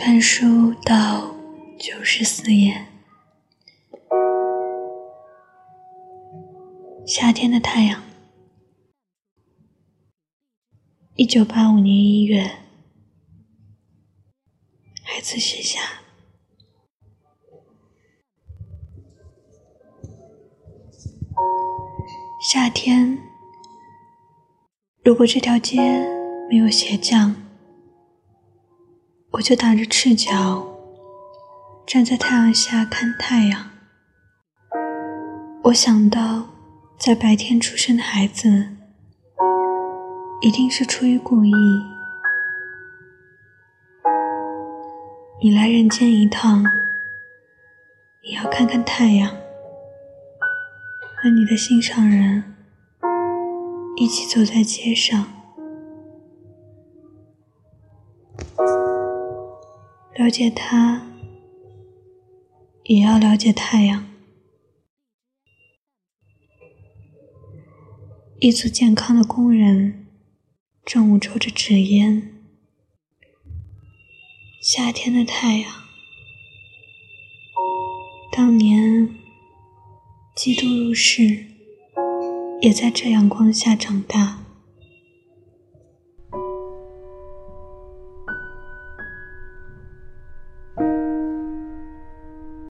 翻书到九十四页，夏天的太阳。一九八五年一月，孩子写下：夏天，如果这条街没有鞋匠，我就打着赤脚站在太阳下看太阳。我想到。在白天出生的孩子，一定是出于故意。你来人间一趟，也要看看太阳，和你的心上人一起走在街上，了解他，也要了解太阳。一组健康的工人，正午抽着纸烟。夏天的太阳，当年基督入世，也在这阳光下长大。